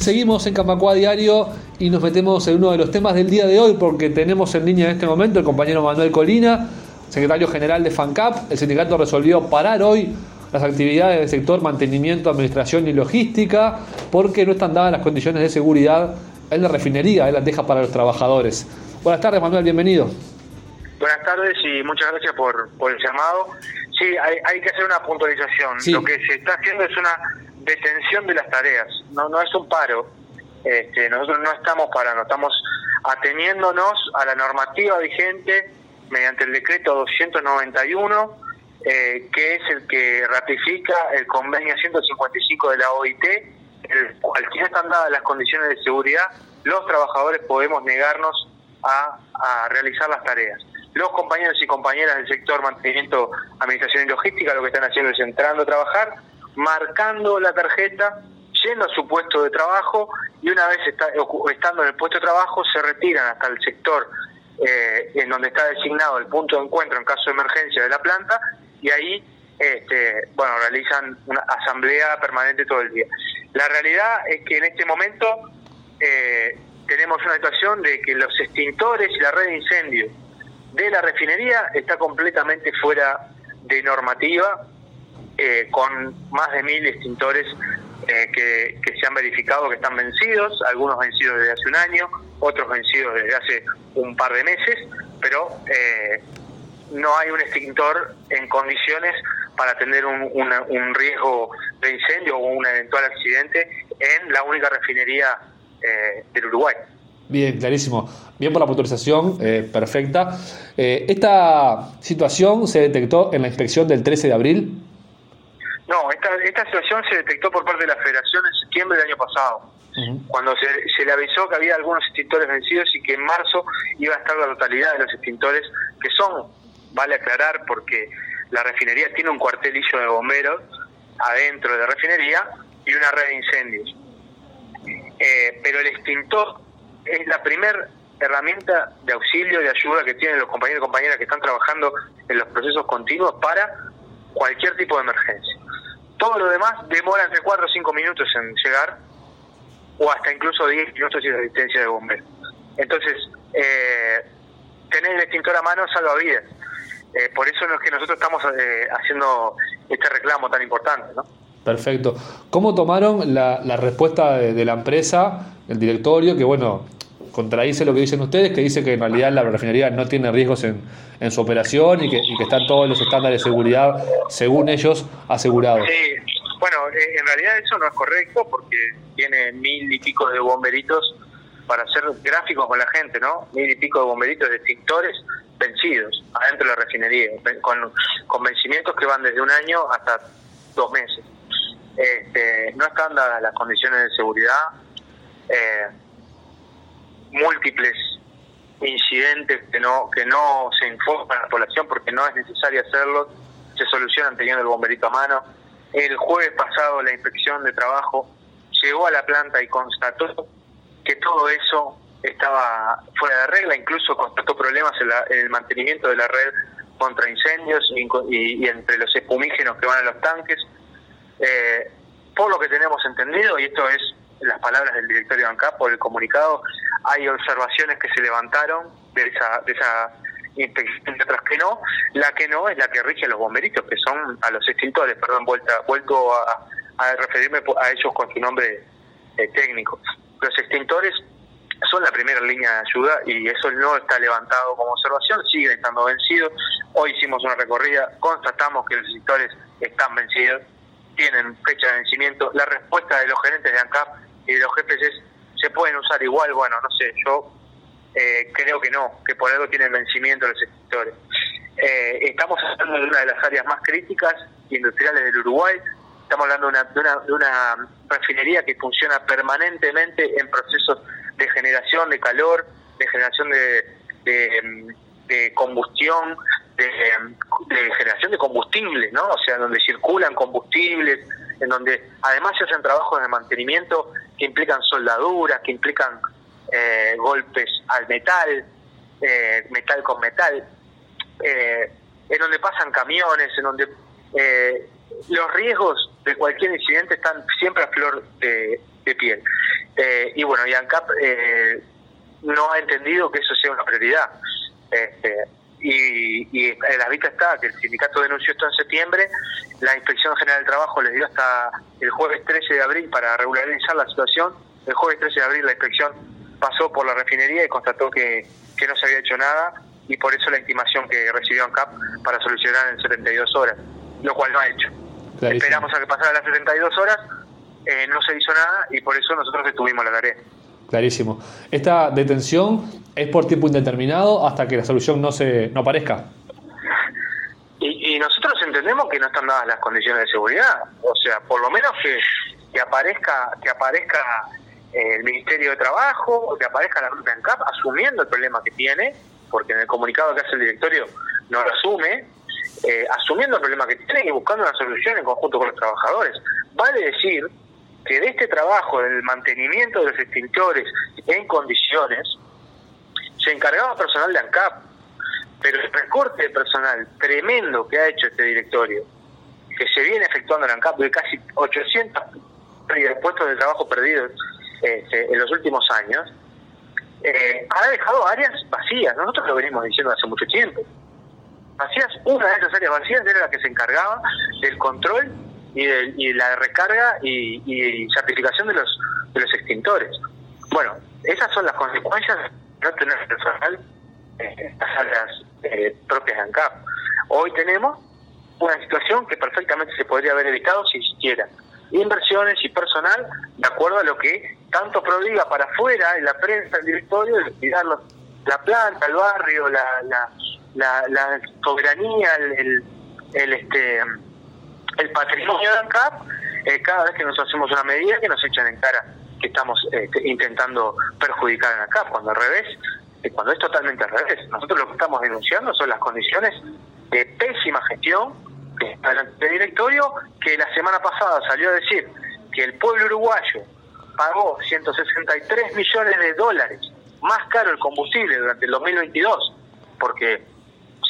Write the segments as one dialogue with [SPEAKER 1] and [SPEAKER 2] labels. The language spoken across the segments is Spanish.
[SPEAKER 1] Seguimos en Camacua Diario y nos metemos en uno de los temas del día de hoy porque tenemos en línea en este momento el compañero Manuel Colina, secretario general de FANCAP. El sindicato resolvió parar hoy las actividades del sector mantenimiento, administración y logística porque no están dadas las condiciones de seguridad en la refinería, él las deja para los trabajadores. Buenas tardes Manuel, bienvenido.
[SPEAKER 2] Buenas tardes y muchas gracias por el llamado. Sí, hay, hay, que hacer una puntualización. Lo que se está haciendo es una detención de las tareas, no, no es un paro. Este, nosotros no estamos parando, estamos ateniéndonos a la normativa vigente mediante el decreto 291, eh, que es el que ratifica el convenio 155 de la OIT, el cual, si están dadas las condiciones de seguridad, los trabajadores podemos negarnos a, a realizar las tareas. Los compañeros y compañeras del sector mantenimiento, administración y logística lo que están haciendo es entrando a trabajar, marcando la tarjeta, yendo a su puesto de trabajo y una vez estando en el puesto de trabajo se retiran hasta el sector eh, en donde está designado el punto de encuentro en caso de emergencia de la planta y ahí este, bueno realizan una asamblea permanente todo el día. La realidad es que en este momento eh, tenemos una situación de que los extintores y la red de incendios de la refinería está completamente fuera de normativa eh, con más de mil extintores eh, que, se han verificado que están vencidos, algunos vencidos desde hace un año, otros vencidos desde hace un par de meses, pero eh, no hay un extintor en condiciones para tener un, un riesgo de incendio o un eventual accidente en la única refinería del Uruguay.
[SPEAKER 1] Bien, clarísimo. Bien por la puntualización, perfecta. ¿Esta situación se detectó en la inspección del 13 de abril?
[SPEAKER 2] No, esta, esta situación se detectó por parte de la Federación en septiembre del año pasado, cuando se, se, le avisó que había algunos extintores vencidos y que en marzo iba a estar la totalidad de los extintores, que son, vale aclarar, porque la refinería tiene un cuartelillo de bomberos adentro de la refinería y una red de incendios. Eh, pero el extintor es la primera herramienta de auxilio, de ayuda que tienen los compañeros y compañeras que están trabajando en los procesos continuos para cualquier tipo de emergencia. Todo lo demás demora entre 4 o 5 minutos en llegar, o hasta incluso 10 minutos sin asistencia de bomberos. Entonces, eh, tener el extintor a mano salva vidas. Eh, por eso es que nosotros estamos eh, haciendo este reclamo tan importante. ¿no?
[SPEAKER 1] Perfecto. ¿Cómo tomaron la, respuesta de, de, la empresa, el directorio, que bueno, contradice lo que dicen ustedes, que dice que en realidad la refinería no tiene riesgos en, en su operación y que, que están todos los estándares de seguridad, según ellos, asegurados.
[SPEAKER 2] Sí, bueno, eh, en realidad eso no es correcto porque tiene mil y pico de bomberitos para hacer gráficos con la gente, ¿no? Mil y pico de bomberitos de extintores vencidos adentro de la refinería, con, con vencimientos que van desde un año hasta dos meses. Este, no están dadas las condiciones de seguridad. Eh, múltiples incidentes que no que no se informan a la población porque no es necesario hacerlo, se solucionan teniendo el bomberito a mano. El jueves pasado la inspección de trabajo llegó a la planta y constató que todo eso estaba fuera de regla, incluso constató problemas en, el mantenimiento de la red contra incendios y, entre los espumígenos que van a los tanques. Eh, por lo que tenemos entendido, y esto es las palabras del directorio de ANCAP por el comunicado, hay observaciones que se levantaron de esa, de esa inspección y otras que no. La que no es la que rige a los bomberitos, que son a los extintores, perdón, vuelta, vuelto a, referirme a ellos con su nombre eh, técnico. Los extintores son la primera línea de ayuda y eso no está levantado como observación, siguen estando vencidos. Hoy hicimos una recorrida, constatamos que los extintores están vencidos, tienen fecha de vencimiento. La respuesta de los gerentes de ANCAP y de los jefes es se pueden usar igual, bueno, no sé, yo eh, creo que no, que por algo tienen vencimiento los sectores. Eh, estamos hablando de una de las áreas más críticas industriales del Uruguay, estamos hablando de una, de una, de una refinería que funciona permanentemente en procesos de generación de calor, de generación de, de, combustión, de, de, generación de combustibles, ¿no? O sea, donde circulan combustibles, en donde además se hacen trabajos de mantenimiento que implican soldaduras, que implican eh, golpes al metal, eh, metal con metal, eh, en donde pasan camiones, en donde los riesgos de cualquier incidente están siempre a flor de, piel. Eh, y bueno, y ANCAP eh, no ha entendido que eso sea una prioridad. Este, y, y en la vista está que el sindicato denunció esto en septiembre, la Inspección General del Trabajo les dio hasta el jueves 13 de abril para regularizar la situación, el jueves 13 de abril la inspección pasó por la refinería y constató que, que no se había hecho nada y por eso la intimación que recibió ANCAP para solucionar en 72 horas, lo cual no ha hecho. Esperamos a que pasaran las 72 horas, eh, no se hizo nada y por eso nosotros detuvimos la tarea.
[SPEAKER 1] Clarísimo. Esta detención es por tiempo indeterminado hasta que la solución no se no aparezca.
[SPEAKER 2] Y, nosotros entendemos que no están dadas las condiciones de seguridad. O sea, por lo menos que, que aparezca que aparezca eh, el Ministerio de Trabajo, que aparezca la Ruta CAP asumiendo el problema que tiene, porque en el comunicado que hace el directorio no lo asume, eh, asumiendo el problema que tiene y buscando una solución en conjunto con los trabajadores. Vale decir que de este trabajo, del mantenimiento de los extintores en condiciones, se encargaba personal de ANCAP, pero el recorte de personal tremendo que ha hecho este directorio, que se viene efectuando en ANCAP de casi 800 puestos de trabajo perdidos este, en los últimos años, eh, ha dejado áreas vacías. Nosotros lo venimos diciendo hace mucho tiempo. Vacías, una de esas áreas vacías era la que se encargaba del control y, de, la recarga y, certificación de los, de los extintores. Bueno, esas son las consecuencias de no tener personal en las áreas eh, propias de ANCAP. Hoy tenemos una situación que perfectamente se podría haber evitado si existiera inversiones y personal de acuerdo a lo que tanto prodiga para afuera en la prensa, el directorio, de cuidar la planta, el barrio, la, la, la, soberanía, el, el, este el patrimonio de ANCAP, eh, cada vez que nos hacemos una medida que nos echan en cara que estamos este, intentando perjudicar a ANCAP, cuando al revés, eh, cuando es totalmente al revés. Nosotros lo que estamos denunciando son las condiciones de pésima gestión del directorio que la semana pasada salió a decir que el pueblo uruguayo pagó 163 millones de dólares más caro el combustible durante el 2022, porque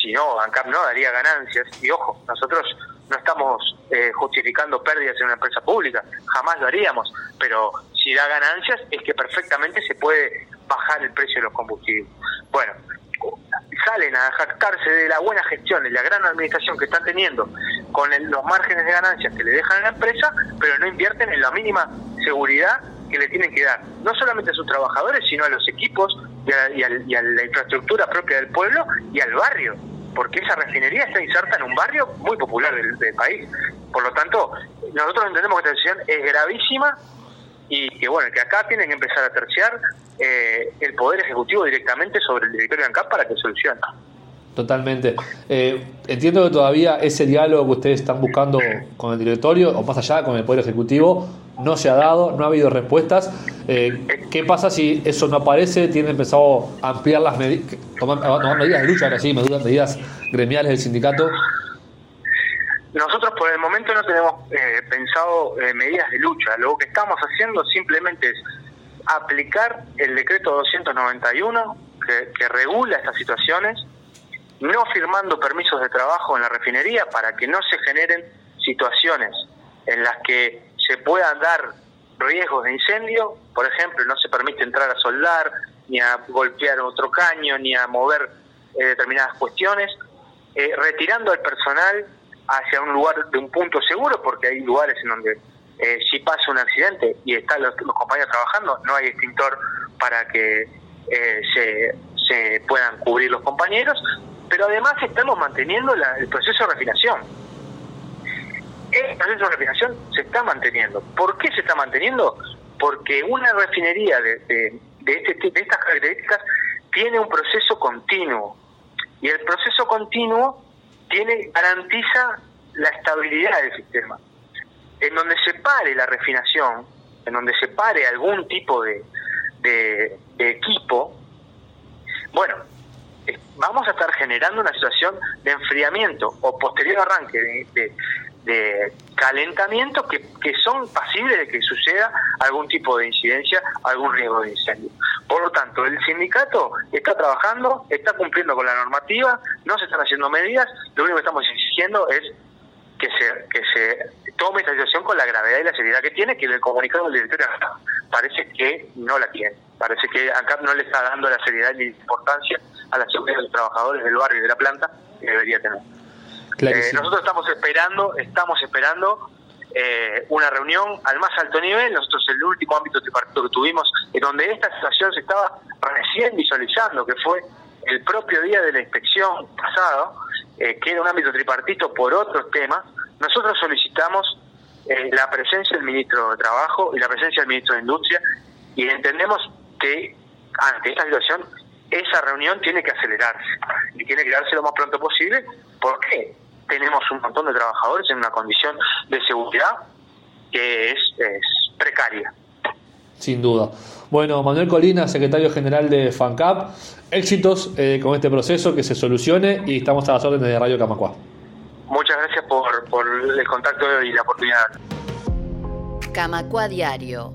[SPEAKER 2] si no, ANCAP no daría ganancias. Y ojo, nosotros no estamos eh, justificando pérdidas en una empresa pública, jamás lo haríamos, pero si da ganancias es que perfectamente se puede bajar el precio de los combustibles. Bueno, salen a jactarse de la buena gestión, de la gran administración que están teniendo con los márgenes de ganancias que le dejan a la empresa, pero no invierten en la mínima seguridad que le tienen que dar, no solamente a sus trabajadores, sino a los equipos y a, la infraestructura propia del pueblo y al barrio, porque esa refinería está inserta en un barrio muy popular del, país. Por lo tanto, nosotros entendemos que esta decisión es gravísima y que bueno, que acá tienen que empezar a terciar eh, el Poder Ejecutivo directamente sobre el directorio de ANCAP para que solucione.
[SPEAKER 1] Totalmente. Eh, entiendo que todavía ese diálogo que ustedes están buscando con el directorio, o más allá con el Poder Ejecutivo, no se ha dado, no ha habido respuestas. Eh, ¿Qué pasa si eso no aparece? ¿Tienen pensado ampliar las medidas, tomar, tomar, medidas de lucha, ahora sí, medidas gremiales del sindicato?
[SPEAKER 2] Nosotros por el momento no tenemos eh, pensado medidas de lucha. Lo que estamos haciendo simplemente es aplicar el decreto 291 que, que regula estas situaciones no firmando permisos de trabajo en la refinería para que no se generen situaciones en las que se puedan dar riesgos de incendio, por ejemplo, no se permite entrar a soldar, ni a golpear otro caño, ni a mover eh, determinadas cuestiones, eh, retirando al personal hacia un lugar de un punto seguro, porque hay lugares en donde eh, si pasa un accidente y están los, compañeros trabajando, no hay extintor para que se, se puedan cubrir los compañeros, pero además estamos manteniendo el proceso de refinación. El proceso de refinación se está manteniendo. ¿Por qué se está manteniendo? Porque una refinería de, de, este, de estas características tiene un proceso continuo. Y el proceso continuo tiene garantiza la estabilidad del sistema. En donde se pare la refinación, en donde se pare algún tipo de, de equipo, bueno, vamos a estar generando una situación de enfriamiento o posterior arranque de, calentamiento que, son pasibles de que suceda algún tipo de incidencia, algún riesgo de incendio. Por lo tanto, el sindicato está trabajando, está cumpliendo con la normativa, no se están haciendo medidas, lo único que estamos exigiendo es que se, que se tome esta situación con la gravedad y la seriedad que tiene, que el comunicado del directorio parece que no la tiene. Parece que ANCAP no le está dando la seriedad y la importancia a la seguridad de los trabajadores del barrio y de la planta que debería tener. Eh, nosotros estamos esperando, estamos esperando eh, una reunión al más alto nivel. Nosotros el último ámbito tripartito que tuvimos, en donde esta situación se estaba recién visualizando, que fue el propio día de la inspección pasado, eh, que era un ámbito tripartito por otros temas, nosotros solicitamos eh, la presencia del ministro de Trabajo y la presencia del ministro de Industria y entendemos que ante esta situación esa reunión tiene que acelerarse y tiene que darse lo más pronto posible porque tenemos un montón de trabajadores en una condición de seguridad que es, precaria.
[SPEAKER 1] Sin duda. Bueno, Manuel Colina, secretario general de FANCAP, éxitos eh, con este proceso, que se solucione y estamos a las órdenes de Radio Camacua.
[SPEAKER 2] Muchas gracias por, por el contacto y la oportunidad.
[SPEAKER 3] Camacua Diario,